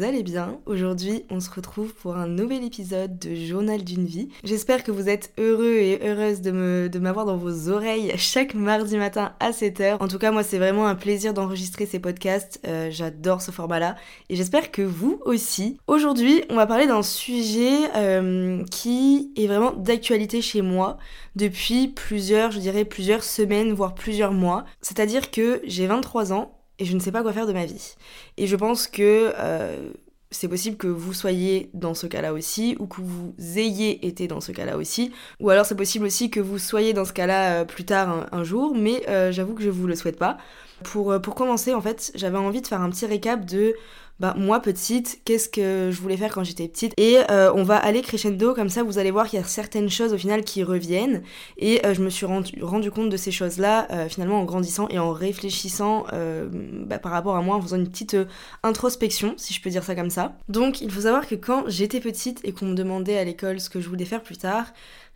vous allez bien. Aujourd'hui, on se retrouve pour un nouvel épisode de Journal d'une vie. J'espère que vous êtes heureux et me, de m'avoir dans vos oreilles chaque mardi matin à 7h. En tout cas, moi, c'est vraiment un plaisir d'enregistrer ces podcasts. Euh, j'adore ce format-là et j'espère que vous aussi. Aujourd'hui, on va parler d'un sujet euh, qui est vraiment d'actualité chez moi depuis plusieurs, je dirais plusieurs semaines, voire plusieurs mois. C'est-à-dire que j'ai 23 ans et je ne sais pas quoi faire de ma vie. Et je pense que euh, c'est possible que vous soyez dans ce cas-là aussi, ou que vous ayez été dans ce cas-là aussi, ou alors c'est possible aussi que vous soyez dans ce cas-là euh, plus tard un, jour, mais euh, j'avoue que je vous le souhaite pas. Pour, pour commencer, en fait, j'avais envie de faire un petit récap de bah moi petite, qu'est-ce que je voulais faire quand j'étais petite Et euh, on va aller crescendo, comme ça vous allez voir qu'il y a certaines choses au final qui reviennent. Et euh, je me suis rendu, compte de ces choses-là euh, finalement en grandissant et en réfléchissant bah, par rapport à moi, en faisant une petite introspection, si je peux dire ça comme ça. Donc il faut savoir que quand j'étais petite et qu'on me demandait à l'école ce que je voulais faire plus tard,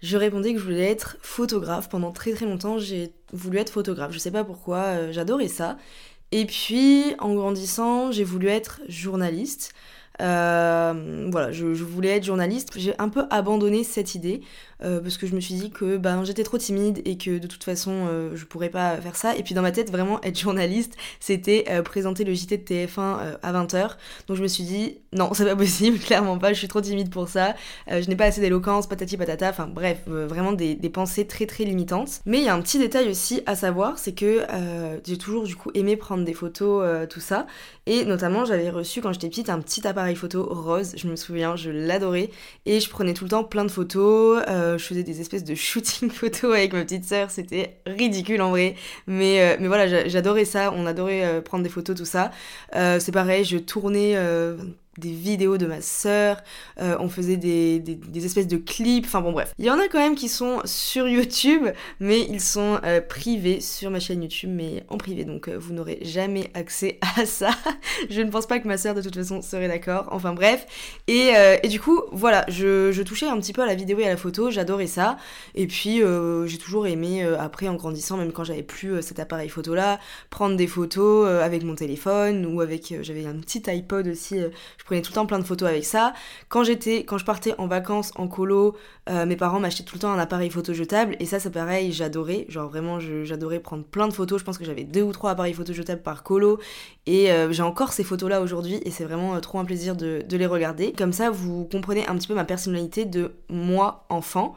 je répondais que je voulais être photographe. Pendant très très longtemps, j'ai voulu être photographe. Je sais pas pourquoi, j'adorais ça. Et puis, en grandissant, j'ai voulu être journaliste. Euh, voilà, je, voulais être journaliste. J'ai un peu abandonné cette idée euh, parce que je me suis dit que ben, j'étais trop timide et que de toute façon euh, je pourrais pas faire ça. Et puis dans ma tête, vraiment être journaliste, c'était présenter le JT de TF1 à 20h. Donc je me suis dit non, c'est pas possible, clairement pas, je suis trop timide pour ça. je n'ai pas assez d'éloquence, patati patata. Enfin bref, vraiment des, pensées très très limitantes. Mais il y a un petit détail aussi à savoir, c'est que j'ai toujours du coup aimé prendre des photos, tout ça. Et notamment, j'avais reçu quand j'étais petite un petit appareil photo rose, je me souviens, je l'adorais. Et je prenais tout le temps plein de photos, euh, je faisais des espèces de shooting photos avec ma petite sœur, c'était ridicule en vrai. Mais, euh, mais voilà, j'adorais ça, on adorait euh, prendre des photos, tout ça. c'est pareil, je tournais des vidéos de ma sœur, euh, on faisait des, espèces de clips, enfin bon bref. Il y en a quand même qui sont sur YouTube, mais ils sont euh, privés sur ma chaîne YouTube, mais en privé, donc euh, vous n'aurez jamais accès à ça. je ne pense pas que ma sœur de toute façon serait d'accord, enfin bref. Et, et, du coup, voilà, je, touchais un petit peu à la vidéo et à la photo, j'adorais ça. Et puis j'ai toujours aimé, après en grandissant, même quand j'avais plus cet appareil photo là, prendre des photos avec mon téléphone ou avec, j'avais un petit iPod aussi, prenais tout le temps plein de photos avec ça. Quand j'étais, quand je partais en vacances en colo, euh, mes parents m'achetaient tout le temps un appareil photo jetable et ça c'est pareil, j'adorais. Genre vraiment, j'adorais prendre plein de photos. Je pense que j'avais deux ou trois appareils photo jetables par colo et euh, j'ai encore ces photos là aujourd'hui et c'est vraiment euh, trop un plaisir de, de les regarder. Comme ça, vous comprenez un petit peu ma personnalité de moi enfant.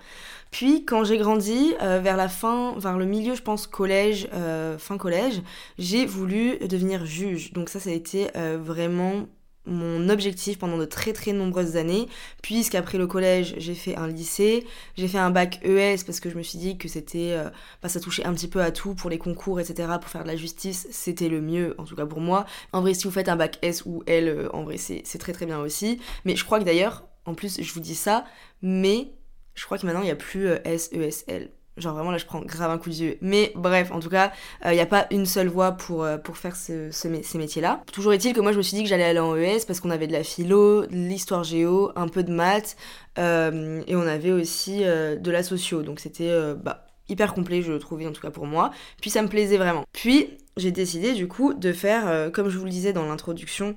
Puis quand j'ai grandi, vers la fin, vers le milieu, je pense collège, fin collège, j'ai voulu devenir juge. Donc ça, ça a été vraiment mon objectif pendant de très très nombreuses années, puisqu'après le collège, j'ai fait un lycée, j'ai fait un bac ES parce que je me suis dit que c'était, euh, bah, ça touchait un petit peu à tout pour les concours, etc., pour faire de la justice, c'était le mieux, en tout cas pour moi. En vrai, si vous faites un bac S ou L, euh, en vrai, c'est très très bien aussi. Mais je crois que d'ailleurs, en plus, je vous dis ça, mais je crois que maintenant, il n'y a plus euh, S, E, S, L. Genre vraiment là je prends grave un coup de yeux. Mais bref, en tout cas, il euh, n'y a pas une seule voie pour, euh, faire ce, ces métiers-là. Toujours est-il que moi je me suis dit que j'allais aller en ES parce qu'on avait de la philo, de l'histoire géo, un peu de maths, euh, et on avait aussi de la socio. Donc c'était bah, hyper complet je le trouvais en tout cas pour moi. Puis ça me plaisait vraiment. Puis j'ai décidé du coup de faire, comme je vous le disais dans l'introduction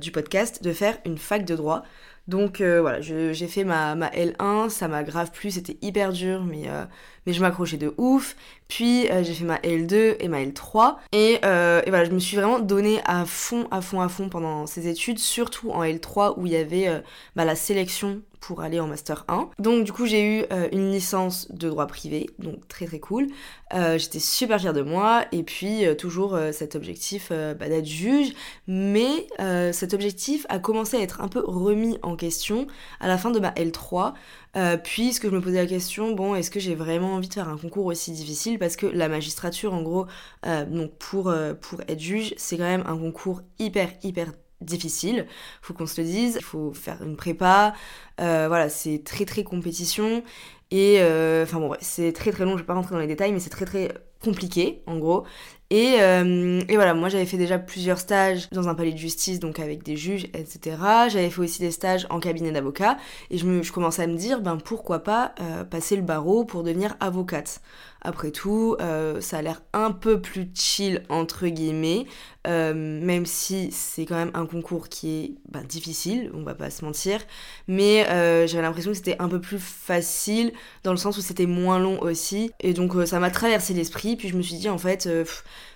du podcast, de faire une fac de droit. Donc euh, voilà, j'ai fait ma, ma, L1, ça m'a grave plu, c'était hyper dur, mais, euh, mais je m'accrochais de ouf. Puis euh, j'ai fait ma L2 et ma L3. Et, et, voilà, je me suis vraiment donné à fond, à fond, à fond pendant ces études, surtout en L3 où il y avait bah, la sélection pour aller en master 1. Donc du coup j'ai eu euh, une licence de droit privé, donc très très cool. Euh, j'étais super fière de moi et puis euh, toujours cet objectif bah, d'être juge, mais cet objectif a commencé à être un peu remis en question à la fin de ma L3. Puisque je me posais la question, bon, est-ce que j'ai vraiment envie de faire un concours aussi difficile? Parce que la magistrature, en gros, donc pour, pour être juge, c'est quand même un concours hyper, hyper difficile, faut qu'on se le dise, il faut faire une prépa, euh, voilà, c'est très très compétition, et euh, enfin bon, c'est très très long, je vais pas rentrer dans les détails, mais c'est très très compliqué, en gros. Et, euh, et, voilà, moi j'avais fait déjà plusieurs stages dans un palais de justice, donc avec des juges, etc. J'avais fait aussi des stages en cabinet d'avocat, et je, me, je commençais à me dire, ben pourquoi pas euh, passer le barreau pour devenir avocate. Après tout, euh, ça a l'air un peu plus chill, entre guillemets, même si c'est quand même un concours qui est ben, difficile, on va pas se mentir, mais j'avais l'impression que c'était un peu plus facile, dans le sens où c'était moins long aussi, et donc ça m'a traversé l'esprit, puis je me suis dit, en fait,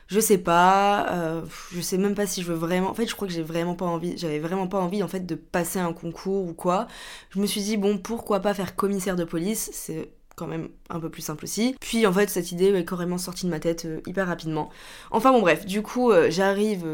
je sais pas, euh, je sais même pas si je veux vraiment. En fait, je crois que j'ai vraiment pas envie, j'avais vraiment pas envie en fait de passer un concours ou quoi. Je me suis dit bon, pourquoi pas faire commissaire de police, c'est quand même un peu plus simple aussi. Puis en fait, cette idée est carrément sortie de ma tête euh, hyper rapidement. Enfin bon, bref, du coup, euh, j'arrive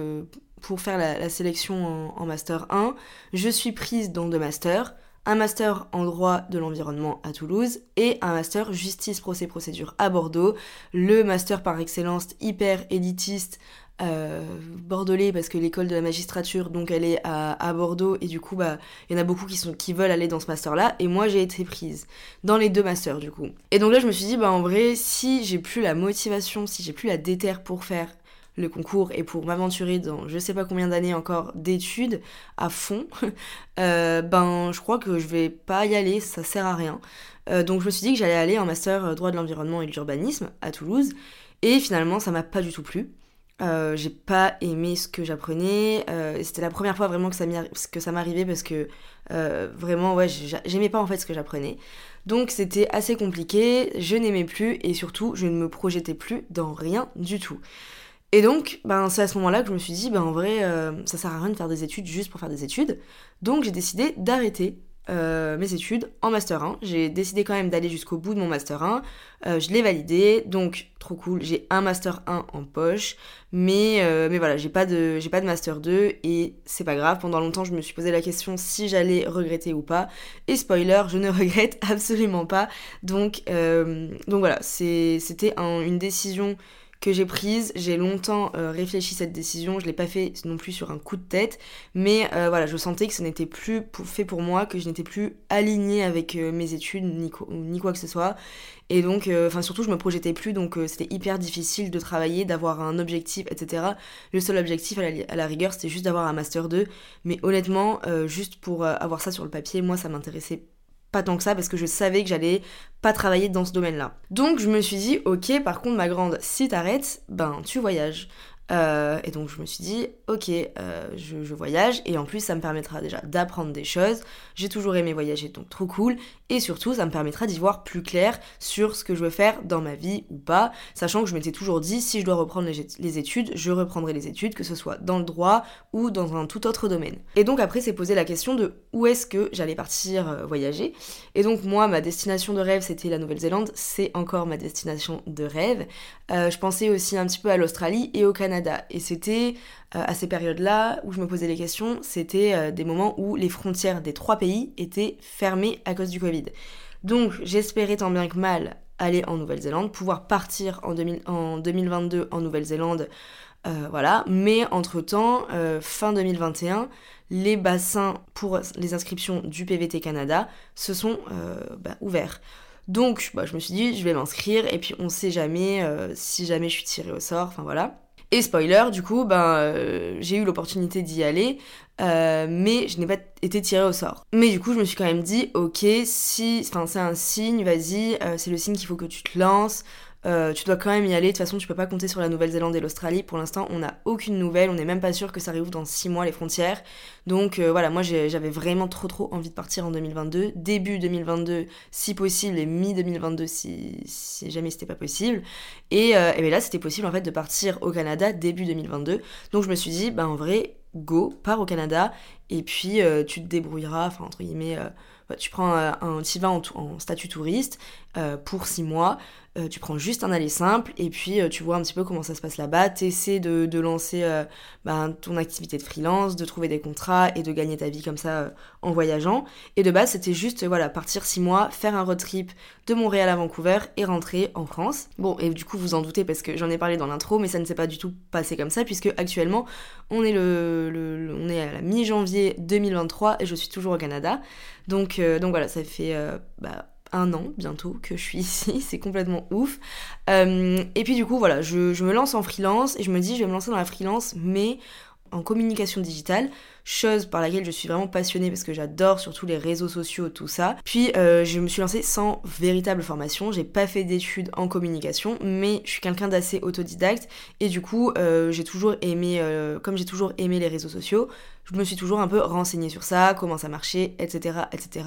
pour faire la, sélection en, master 1. Je suis prise dans deux masters un master en droit de l'environnement à Toulouse et un master justice procès procédure à Bordeaux, le master par excellence hyper élitiste euh, bordelais parce que l'école de la magistrature donc elle est à, Bordeaux. Et du coup bah il y en a beaucoup qui veulent aller dans ce master là et moi j'ai été prise dans les deux masters du coup. Et donc là je me suis dit bah en vrai si j'ai plus la motivation si j'ai plus la déterre pour faire le concours et pour m'aventurer dans je sais pas combien d'années encore d'études à fond, euh, ben je crois que je vais pas y aller, ça sert à rien. Euh, donc je me suis dit que j'allais aller en master euh, droit de l'environnement et de l'urbanisme à Toulouse et finalement ça m'a pas du tout plu. j'ai pas aimé ce que j'apprenais. c'était la première fois vraiment que ça, m'arrivait parce que vraiment, ouais, j'aimais pas en fait ce que j'apprenais. Donc c'était assez compliqué, je n'aimais plus et surtout je ne me projetais plus dans rien du tout. Et donc, ben, c'est à ce moment-là que je me suis dit, ben, en vrai, euh, ça sert à rien de faire des études juste pour faire des études. Donc, j'ai décidé d'arrêter euh, mes études en Master 1. J'ai décidé quand même d'aller jusqu'au bout de mon Master 1. Euh, je l'ai validé, donc trop cool. J'ai un Master 1 en poche, mais, mais voilà, j'ai pas, de, pas de Master 2 et c'est pas grave. Pendant longtemps, je me suis posé la question si j'allais regretter ou pas. Et spoiler, je ne regrette absolument pas. Donc, donc voilà, c'était une décision que j'ai prise. J'ai longtemps euh, réfléchi cette décision, je l'ai pas fait non plus sur un coup de tête, mais euh, voilà, je sentais que ce n'était plus fait pour moi, que je n'étais plus alignée avec euh, mes études ni, quoi que ce soit. Et donc, enfin surtout, je me projetais plus, donc c'était hyper difficile de travailler, d'avoir un objectif, etc. Le seul objectif à la, à la rigueur, c'était juste d'avoir un master 2, mais honnêtement, juste pour avoir ça sur le papier, moi, ça m'intéressait pas tant que ça parce que je savais que j'allais pas travailler dans ce domaine-là. Donc je me suis dit, ok, par contre ma grande, si t'arrêtes, ben tu voyages. Euh, et donc je me suis dit, ok, euh, je, voyage et en plus ça me permettra déjà d'apprendre des choses. J'ai toujours aimé voyager, donc trop cool. Et surtout, ça me permettra d'y voir plus clair sur ce que je veux faire dans ma vie ou pas, sachant que je m'étais toujours dit, si je dois reprendre les, études, je reprendrai les études, que ce soit dans le droit ou dans un tout autre domaine. Et donc après, c'est posé la question de où est-ce que j'allais partir euh, voyager. Et donc moi, ma destination de rêve, c'était la Nouvelle-Zélande, c'est encore ma destination de rêve. je pensais aussi un petit peu à l'Australie et au Canada et c'était euh, à ces périodes-là où je me posais les questions, c'était euh, des moments où les frontières des trois pays étaient fermées à cause du Covid. Donc j'espérais tant bien que mal aller en Nouvelle-Zélande, pouvoir partir en, 2022 en Nouvelle-Zélande, euh, voilà. Mais entre-temps, fin 2021, les bassins pour les inscriptions du PVT Canada se sont bah, ouverts. Donc, bah, je me suis dit, je vais m'inscrire et puis on sait jamais si jamais je suis tirée au sort, enfin voilà. Et spoiler, du coup, ben, euh, j'ai eu l'opportunité d'y aller, euh, mais je n'ai pas été tirée au sort. Mais du coup, je me suis quand même dit, ok, si, enfin, c'est un signe, vas-y, euh, c'est le signe qu'il faut que tu te lances. Euh, tu dois quand même y aller. De toute façon, tu peux pas compter sur la Nouvelle-Zélande et l'Australie. Pour l'instant, on n'a aucune nouvelle. On n'est même pas sûr que ça réouvre dans 6 mois les frontières. Donc euh, voilà, moi j'avais vraiment trop trop envie de partir en 2022. Début 2022 si possible et mi-2022 si, si, jamais c'était pas possible. Et, euh, ben là, c'était possible en fait de partir au Canada début 2022. Donc je me suis dit, bah en vrai, go, pars au Canada. Et puis tu te débrouilleras, enfin entre guillemets bah, tu prends un, tu vas en, en, statut touriste pour six mois, euh, tu prends juste un aller simple et puis euh, tu vois un petit peu comment ça se passe là-bas, tu essaies de, lancer euh, ben, ton activité de freelance, de trouver des contrats et de gagner ta vie comme ça en voyageant. Et de base, c'était juste voilà, partir six mois, faire un road trip de Montréal à Vancouver et rentrer en France. Bon, et du coup, vous en doutez parce que j'en ai parlé dans l'intro, mais ça ne s'est pas du tout passé comme ça puisque actuellement, on est, le, on est à la mi-janvier 2023 et je suis toujours au Canada. Donc, donc voilà, ça fait bah, un an bientôt que je suis ici, c'est complètement ouf. Euh, et puis du coup, voilà, je, je, me lance en freelance et je me dis, je vais me lancer dans la freelance, mais en communication digitale, chose par laquelle je suis vraiment passionnée parce que j'adore surtout les réseaux sociaux, tout ça. Puis euh, je me suis lancée sans véritable formation, j'ai pas fait d'études en communication, mais je suis quelqu'un d'assez autodidacte et du coup euh, j'ai toujours aimé, euh, comme j'ai toujours aimé les réseaux sociaux, je me suis toujours un peu renseignée sur ça, comment ça marchait, etc. etc.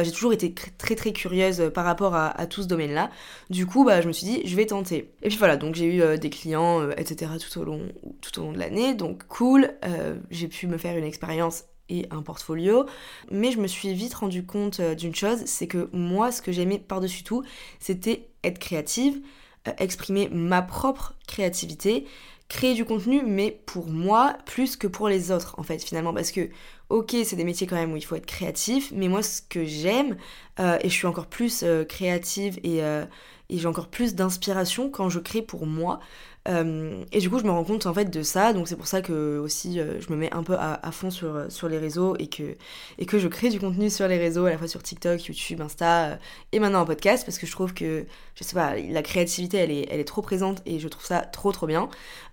J'ai toujours été très très curieuse par rapport à, tout ce domaine-là. Du coup, bah, je me suis dit, je vais tenter. Et puis voilà, donc j'ai eu des clients, etc. tout au long, tout au long de l'année, donc cool. j'ai pu me faire une expérience et un portfolio. Mais je me suis vite rendu compte d'une chose, c'est que moi, ce que j'aimais par-dessus tout, c'était être créative, exprimer ma propre créativité créer du contenu, mais pour moi, plus que pour les autres, en fait, finalement. Parce que, ok, c'est des métiers quand même où il faut être créatif, mais moi, ce que j'aime, euh, et je suis encore plus euh, créative euh, et j'ai encore plus d'inspiration quand je crée pour moi, euh, et du coup, je me rends compte en fait de ça, donc c'est pour ça que aussi euh, je me mets un peu à, fond sur, sur les réseaux et que, et que je crée du contenu sur les réseaux, à la fois sur TikTok, YouTube, Insta euh, et maintenant en podcast, parce que je trouve que, je sais pas, la créativité elle est, elle est trop présente et je trouve ça trop trop bien.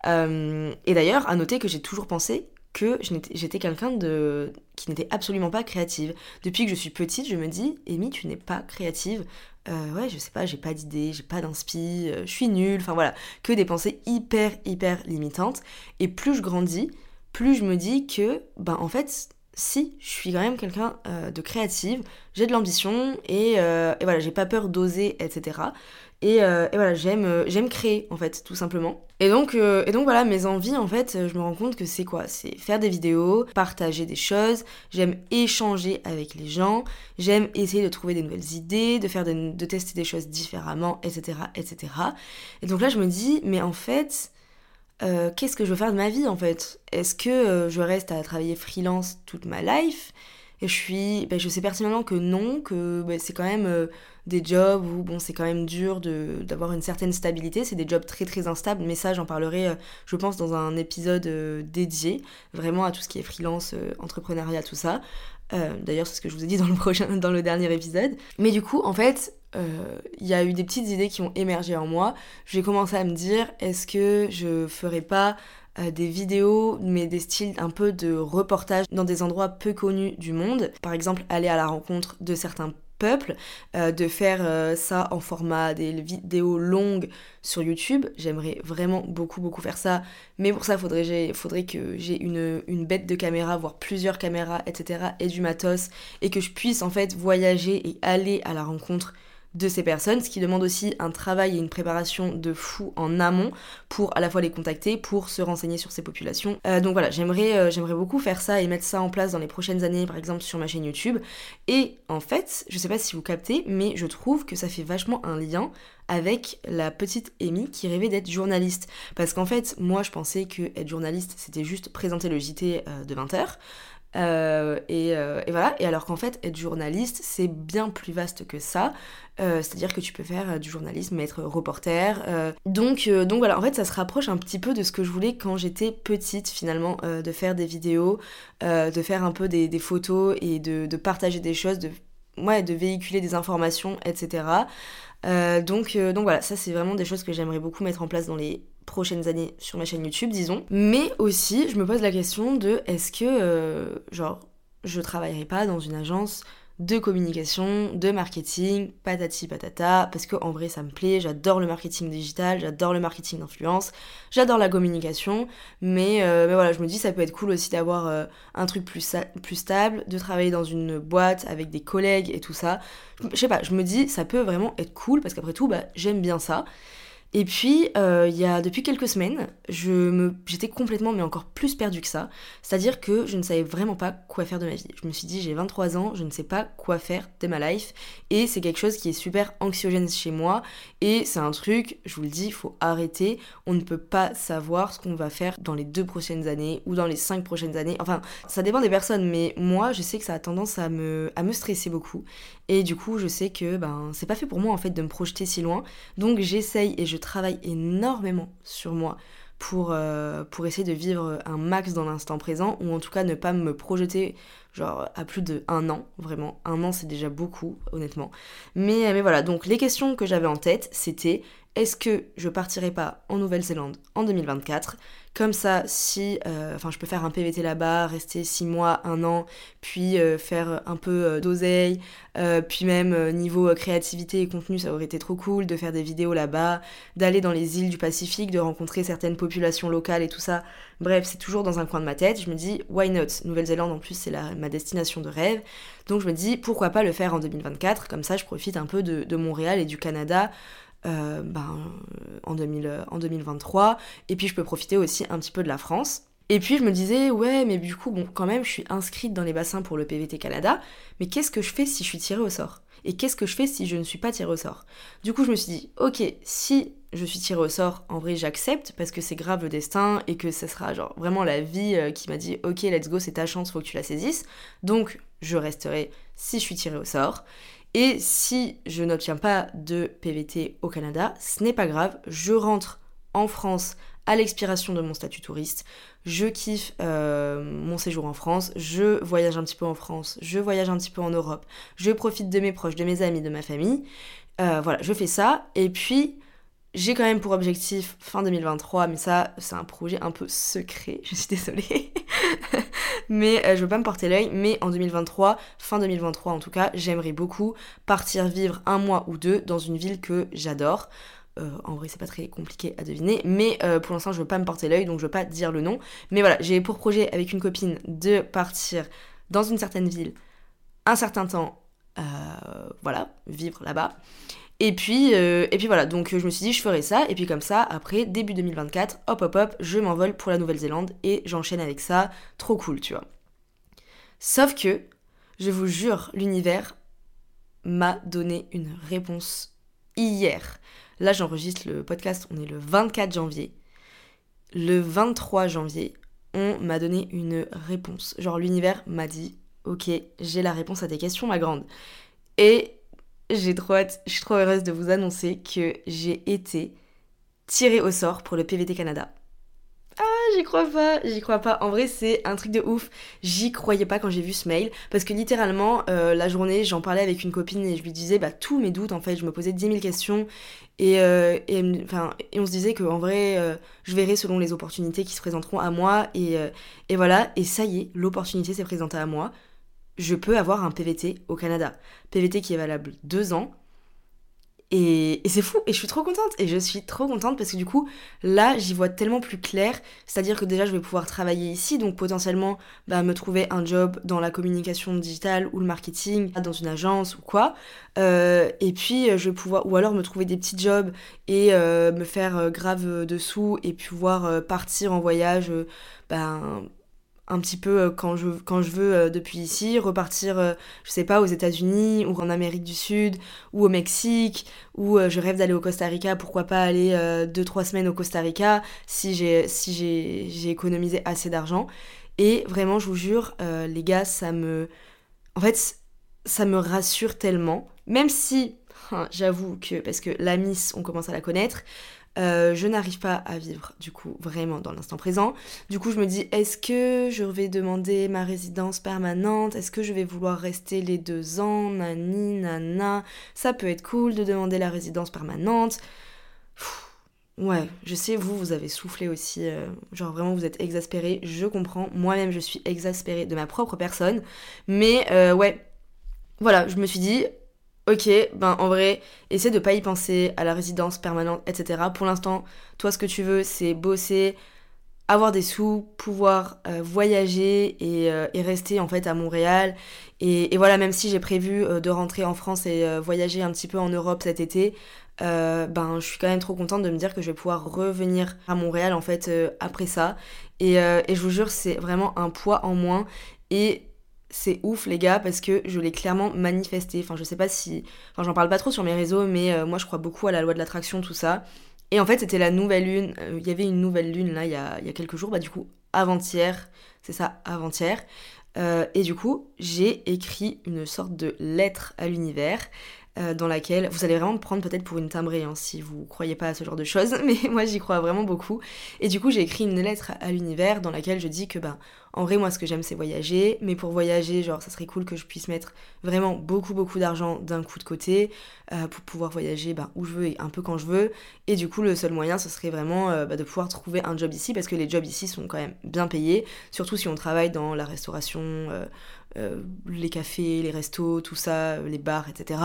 et d'ailleurs, à noter que j'ai toujours pensé que j'étais quelqu'un de qui n'était absolument pas créative. Depuis que je suis petite, je me dis, Amy, tu n'es pas créative. Euh, ouais, je sais pas, j'ai pas d'idée, j'ai pas d'inspi, euh, je suis nulle, enfin voilà, que des pensées hyper, hyper limitantes. Et plus je grandis, plus je me dis que, ben en fait, si, je suis quand même quelqu'un euh, de créative, j'ai de l'ambition et, et, voilà, j'ai pas peur d'oser, etc. Euh, et, voilà, j'aime, euh, j'aime créer en fait, tout simplement. Et donc, euh, et donc voilà, mes envies en fait, je me rends compte que c'est quoi? C'est faire des vidéos, partager des choses, j'aime échanger avec les gens, j'aime essayer de trouver des nouvelles idées, de faire de, tester des choses différemment, etc., etc. Et donc là, je me dis, mais en fait, qu'est-ce que je veux faire de ma vie en fait? Est-ce que je reste à travailler freelance toute ma life? Et je suis, ben, je sais pertinemment que non, que ben, c'est quand même euh, des jobs où bon, c'est quand même dur d'avoir une certaine stabilité. C'est des jobs très très instables, mais ça j'en parlerai, euh, je pense, dans un épisode euh, dédié vraiment à tout ce qui est freelance, entrepreneuriat, tout ça. D'ailleurs, c'est ce que je vous ai dit dans le prochain, dans le dernier épisode. Mais du coup, en fait, il y a eu des petites idées qui ont émergé en moi. J'ai commencé à me dire, est-ce que je ferais pas euh, des vidéos, mais des styles un peu de reportage dans des endroits peu connus du monde. Par exemple, aller à la rencontre de certains peuples, euh, de faire euh, ça en format des vidéos longues sur YouTube. J'aimerais vraiment beaucoup beaucoup faire ça, mais pour ça il faudrait, faudrait que j'ai une, une, bête de caméra, voire plusieurs caméras, etc. et du matos, et que je puisse en fait voyager et aller à la rencontre de ces personnes, ce qui demande aussi un travail et une préparation de fou en amont pour à la fois les contacter, pour se renseigner sur ces populations. Euh, donc voilà, j'aimerais euh, j'aimerais beaucoup faire ça et mettre ça en place dans les prochaines années, par exemple sur ma chaîne YouTube. Et en fait, je sais pas si vous captez, mais je trouve que ça fait vachement un lien avec la petite Amy qui rêvait d'être journaliste. Parce qu'en fait, moi je pensais que être journaliste c'était juste présenter le JT euh, de 20h. Euh, euh, et, voilà, et alors qu'en fait, être journaliste, c'est bien plus vaste que ça. Euh, c'est-à-dire que tu peux faire du journalisme, être reporter. donc, donc voilà, en fait, ça se rapproche un petit peu de ce que je voulais quand j'étais petite, finalement, de faire des vidéos, de faire un peu des, photos et de, de, partager des choses, de, ouais, de véhiculer des informations, etc. donc, donc voilà, ça, c'est vraiment des choses que j'aimerais beaucoup mettre en place dans les prochaines années sur ma chaîne YouTube, disons. Mais aussi, je me pose la question de est-ce que, euh, genre, je travaillerai pas dans une agence de communication, de marketing, patati patata, parce que en vrai ça me plaît, j'adore le marketing digital, j'adore le marketing d'influence, j'adore la communication, mais, euh, mais, voilà, je me dis ça peut être cool aussi d'avoir euh, un truc plus, plus stable, de travailler dans une boîte avec des collègues et tout ça. Je sais pas, je me dis ça peut vraiment être cool, parce qu'après tout, bah, j'aime bien ça. Et puis, euh, il y a depuis quelques semaines, je j'étais complètement, mais encore plus perdue que ça. C'est-à-dire que je ne savais vraiment pas quoi faire de ma vie. Je me suis dit, j'ai 23 ans, je ne sais pas quoi faire de ma life. Et c'est quelque chose qui est super anxiogène chez moi. Et c'est un truc, je vous le dis, il faut arrêter. On ne peut pas savoir ce qu'on va faire dans les deux prochaines années ou dans les cinq prochaines années. Enfin, ça dépend des personnes, mais moi, je sais que ça a tendance à me, à me stresser beaucoup. Et du coup, je sais que ben, c'est pas fait pour moi en fait de me projeter si loin. Donc j'essaye et je travaille énormément sur moi pour, euh, pour essayer de vivre un max dans l'instant présent, ou en tout cas ne pas me projeter genre à plus de un an, vraiment. Un an c'est déjà beaucoup, honnêtement. Mais, mais voilà, donc les questions que j'avais en tête, c'était est-ce que je partirai pas en Nouvelle-Zélande en 2024 Comme ça, si, euh, enfin, je peux faire un PVT là-bas, rester 6 mois, 1 an, puis euh, faire un peu euh, d'oseille, puis même niveau créativité et contenu, ça aurait été trop cool de faire des vidéos là-bas, d'aller dans les îles du Pacifique, de rencontrer certaines populations locales et tout ça. Bref, c'est toujours dans un coin de ma tête. Je me dis, why not? Nouvelle-Zélande, en plus, c'est ma destination de rêve. Donc je me dis, pourquoi pas le faire en 2024 Comme ça, je profite un peu de, de Montréal et du Canada. Euh, ben, en, 2000, en 2023. Et puis je peux profiter aussi un petit peu de la France. Et puis je me disais, ouais, mais du coup, bon, quand même, je suis inscrite dans les bassins pour le PVT Canada, mais qu'est-ce que je fais si je suis tirée au sort? Et qu'est-ce que je fais si je ne suis pas tirée au sort? Du coup, je me suis dit, ok, si je suis tirée au sort, en vrai, j'accepte, parce que c'est grave le destin, et que ce sera genre vraiment la vie euh, qui m'a dit, ok, let's go, c'est ta chance, faut que tu la saisisses. Donc, je resterai si je suis tirée au sort. Et si je n'obtiens pas de PVT au Canada, ce n'est pas grave, je rentre en France à l'expiration de mon statut touriste, je kiffe euh, mon séjour en France, je voyage un petit peu en France, je voyage un petit peu en Europe, je profite de mes proches, de mes amis, de ma famille. Euh, voilà, je fais ça. Et puis, j'ai quand même pour objectif fin 2023, mais ça, c'est un projet un peu secret, je suis désolée. mais euh, je veux pas me porter l'œil. Mais en 2023, fin 2023 en tout cas, j'aimerais beaucoup partir vivre un mois ou deux dans une ville que j'adore. Euh, en vrai, c'est pas très compliqué à deviner, mais euh, pour l'instant, je veux pas me porter l'œil, donc je veux pas dire le nom. Mais voilà, j'ai pour projet avec une copine de partir dans une certaine ville un certain temps, voilà, vivre là-bas. Et puis, euh, et puis voilà, donc je me suis dit je ferai ça, et puis comme ça, après, début 2024, hop hop hop, je m'envole pour la Nouvelle-Zélande et j'enchaîne avec ça, trop cool, tu vois. Sauf que, je vous jure, l'univers m'a donné une réponse hier. Là, j'enregistre le podcast, on est le 24 janvier. Le 23 janvier, on m'a donné une réponse. Genre, l'univers m'a dit, ok, j'ai la réponse à tes questions, ma grande. Et j'ai trop hâte, je suis trop heureuse de vous annoncer que j'ai été tirée au sort pour le PVT Canada. Ah, j'y crois pas, j'y crois pas. En vrai, c'est un truc de ouf. J'y croyais pas quand j'ai vu ce mail. Parce que littéralement, euh, la journée, j'en parlais avec une copine et je lui disais bah, tous mes doutes. En fait, je me posais 10 000 questions. Et, euh, et, et on se disait qu'en vrai, euh, je verrais selon les opportunités qui se présenteront à moi. Et, et voilà, et ça y est, l'opportunité s'est présentée à moi je peux avoir un PVT au Canada. PVT qui est valable deux ans. Et, c'est fou, et je suis trop contente, et je suis trop contente parce que du coup, là, j'y vois tellement plus clair, c'est-à-dire que déjà, je vais pouvoir travailler ici, donc potentiellement, bah, me trouver un job dans la communication digitale ou le marketing, dans une agence ou quoi, euh, et puis je vais pouvoir, ou alors me trouver des petits jobs et euh, me faire euh, grave dessous, et pouvoir partir en voyage, ben un petit peu euh, quand je, quand je veux euh, depuis ici, repartir, euh, je sais pas, aux États-Unis ou en Amérique du Sud ou au Mexique ou je rêve d'aller au Costa Rica, pourquoi pas aller 2-3 semaines au Costa Rica si j'ai si économisé assez d'argent. Et vraiment, je vous jure, les gars, ça me. En fait, ça me rassure tellement. Même si, hein, j'avoue que, parce que la Miss, on commence à la connaître, euh, je n'arrive pas à vivre du coup vraiment dans l'instant présent. Du coup je me dis est-ce que je vais demander ma résidence permanente? Est-ce que je vais vouloir rester les deux ans? Nani, nana. Ça peut être cool de demander la résidence permanente. ouais, je sais, vous, vous avez soufflé aussi. Euh, genre vraiment vous êtes exaspéré. Je comprends. Moi-même je suis exaspérée de ma propre personne. Mais euh, ouais. Voilà, je me suis dit, ok, ben en vrai, essaie de pas y penser à la résidence permanente, etc. Pour l'instant, toi, ce que tu veux, c'est bosser, avoir des sous, pouvoir euh, voyager euh, et, rester en fait à Montréal. Et, voilà, même si j'ai prévu euh, de rentrer en France et voyager un petit peu en Europe cet été, ben je suis quand même trop contente de me dire que je vais pouvoir revenir à Montréal en fait après ça. Et, je vous jure, c'est vraiment un poids en moins. Et c'est ouf les gars parce que je l'ai clairement manifesté. Enfin je sais pas si... Enfin j'en parle pas trop sur mes réseaux mais euh, moi je crois beaucoup à la loi de l'attraction tout ça. Et en fait c'était la nouvelle lune. Euh, il y avait une nouvelle lune là il y a, y a quelques jours. Bah du coup avant-hier. C'est ça avant-hier. Euh, et du coup j'ai écrit une sorte de lettre à l'univers. Euh, dans laquelle vous allez vraiment me prendre peut-être pour une timbrée hein, si vous croyez pas à ce genre de choses, mais moi j'y crois vraiment beaucoup. Et du coup j'ai écrit une lettre à l'univers dans laquelle je dis que bah en vrai moi ce que j'aime c'est voyager, mais pour voyager genre ça serait cool que je puisse mettre vraiment beaucoup beaucoup d'argent d'un coup de côté euh, pour pouvoir voyager bah, où je veux et un peu quand je veux. Et du coup le seul moyen ce serait vraiment euh, bah, de pouvoir trouver un job ici parce que les jobs ici sont quand même bien payés, surtout si on travaille dans la restauration. Euh, les cafés, les restos, tout ça, les bars, etc.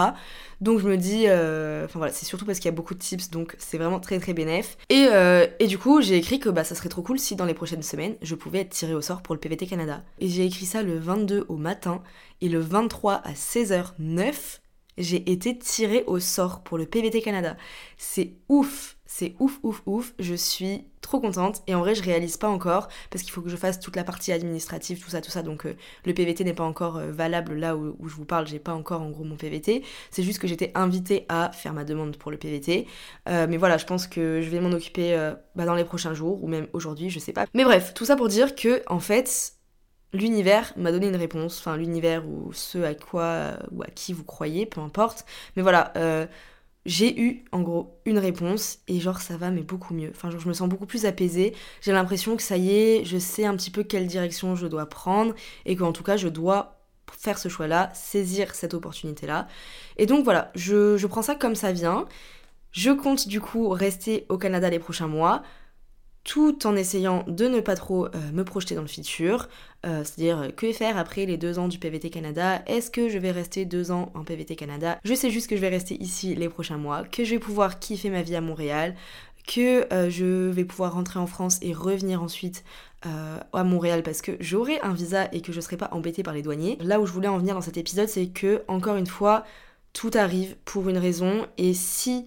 Donc je me dis, euh, enfin voilà, c'est surtout parce qu'il y a beaucoup de tips, donc c'est vraiment très très bénéf. Et, euh, et du coup, j'ai écrit que bah, ça serait trop cool si dans les prochaines semaines, je pouvais être tirée au sort pour le PVT Canada. Et j'ai écrit ça le 22 au matin, et le 23 à 16h09, j'ai été tirée au sort pour le PVT Canada. C'est ouf c'est ouf, ouf, ouf. Je suis trop contente. Et en vrai, je réalise pas encore parce qu'il faut que je fasse toute la partie administrative, tout ça, tout ça. Donc euh, le PVT n'est pas encore euh, valable là où, je vous parle. J'ai pas encore en gros mon PVT. C'est juste que j'étais invitée à faire ma demande pour le PVT. Euh, mais voilà, je pense que je vais m'en occuper bah, dans les prochains jours ou même aujourd'hui, je sais pas. Mais bref, tout ça pour dire que en fait, l'univers m'a donné une réponse. Enfin, l'univers ou ce à quoi ou à qui vous croyez, peu importe. Mais voilà j'ai eu en gros une réponse et genre ça va mais beaucoup mieux. Enfin genre je me sens beaucoup plus apaisée. J'ai l'impression que ça y est, je sais un petit peu quelle direction je dois prendre et qu'en tout cas je dois faire ce choix-là, saisir cette opportunité-là. Et donc voilà, je, je prends ça comme ça vient. Je compte du coup rester au Canada les prochains mois tout en essayant de ne pas trop euh, me projeter dans le futur, euh, c'est-à-dire euh, que faire après les deux ans du PVT Canada, est-ce que je vais rester deux ans en PVT Canada, je sais juste que je vais rester ici les prochains mois, que je vais pouvoir kiffer ma vie à Montréal, que je vais pouvoir rentrer en France et revenir ensuite à Montréal parce que j'aurai un visa et que je serai pas embêtée par les douaniers. Là où je voulais en venir dans cet épisode, c'est que, encore une fois, tout arrive pour une raison et si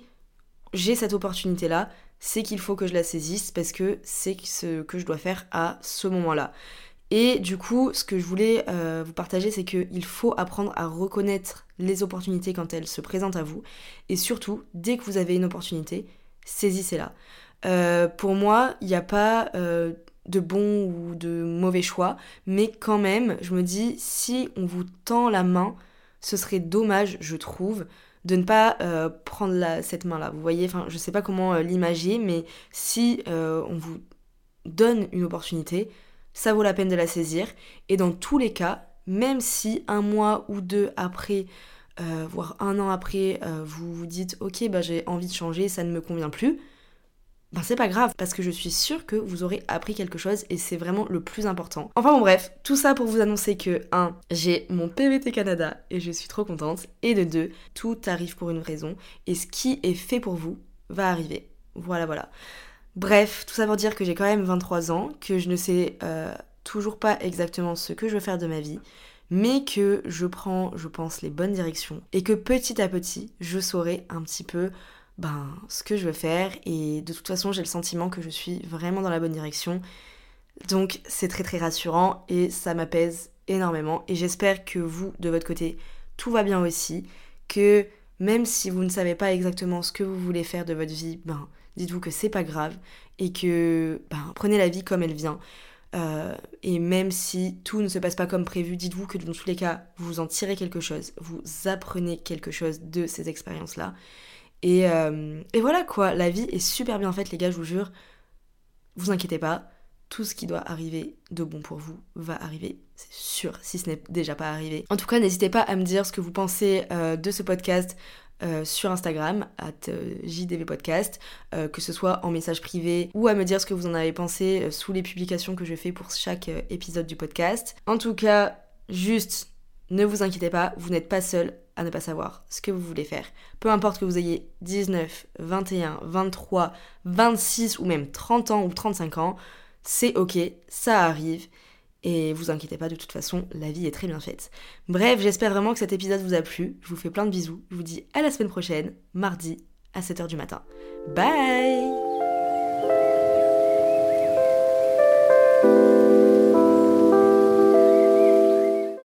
j'ai cette opportunité-là, c'est qu'il faut que je la saisisse parce que c'est ce que je dois faire à ce moment-là. Et du coup, ce que je voulais euh, vous partager, c'est qu'il faut apprendre à reconnaître les opportunités quand elles se présentent à vous. Et surtout, dès que vous avez une opportunité, saisissez-la. Euh, pour moi, il n'y a pas euh, de bon ou de mauvais choix, mais quand même, je me dis, si on vous tend la main, ce serait dommage, je trouve, de ne pas euh, prendre cette main-là. Vous voyez, enfin, je sais pas comment euh, l'imaginer, mais si euh, on vous donne une opportunité, ça vaut la peine de la saisir. Et dans tous les cas, même si un mois ou deux après, voire un an après, vous vous dites, ok, bah j'ai envie de changer, ça ne me convient plus, ben c'est pas grave parce que je suis sûre que vous aurez appris quelque chose et c'est vraiment le plus important. Enfin bon bref, tout ça pour vous annoncer que 1. J'ai mon PVT Canada et je suis trop contente et de 2. Tout arrive pour une raison et ce qui est fait pour vous va arriver. Voilà voilà. Bref, tout ça pour dire que j'ai quand même 23 ans, que je ne sais euh, toujours pas exactement ce que je veux faire de ma vie, mais que je prends, je pense, les bonnes directions et que petit à petit, je saurai un petit peu ben, ce que je veux faire et de toute façon j'ai le sentiment que je suis vraiment dans la bonne direction. Donc c'est très très rassurant et ça m'apaise énormément et j'espère que vous de votre côté tout va bien aussi, que même si vous ne savez pas exactement ce que vous voulez faire de votre vie, ben dites-vous que c'est pas grave et que ben, prenez la vie comme elle vient. Euh, et même si tout ne se passe pas comme prévu, dites-vous que dans tous les cas, vous en tirez quelque chose, vous apprenez quelque chose de ces expériences-là. Euh, et, voilà quoi, la vie est super bien faite les gars, je vous jure. Vous inquiétez pas, tout ce qui doit arriver de bon pour vous va arriver, c'est sûr, si ce n'est déjà pas arrivé. En tout cas, n'hésitez pas à me dire ce que vous pensez euh, de ce podcast. Euh, sur Instagram, at JDV Podcast, que ce soit en message privé ou à me dire ce que vous en avez pensé sous les publications que je fais pour chaque épisode du podcast. En tout cas, juste ne vous inquiétez pas, vous n'êtes pas seul à ne pas savoir ce que vous voulez faire. Peu importe que vous ayez 19, 21, 23, 26 ou même 30 ans ou 35 ans, c'est ok, ça arrive. Et vous inquiétez pas, de toute façon, la vie est très bien faite. Bref, j'espère vraiment que cet épisode vous a plu. Je vous fais plein de bisous. Je vous dis à la semaine prochaine, mardi à 7h du matin. Bye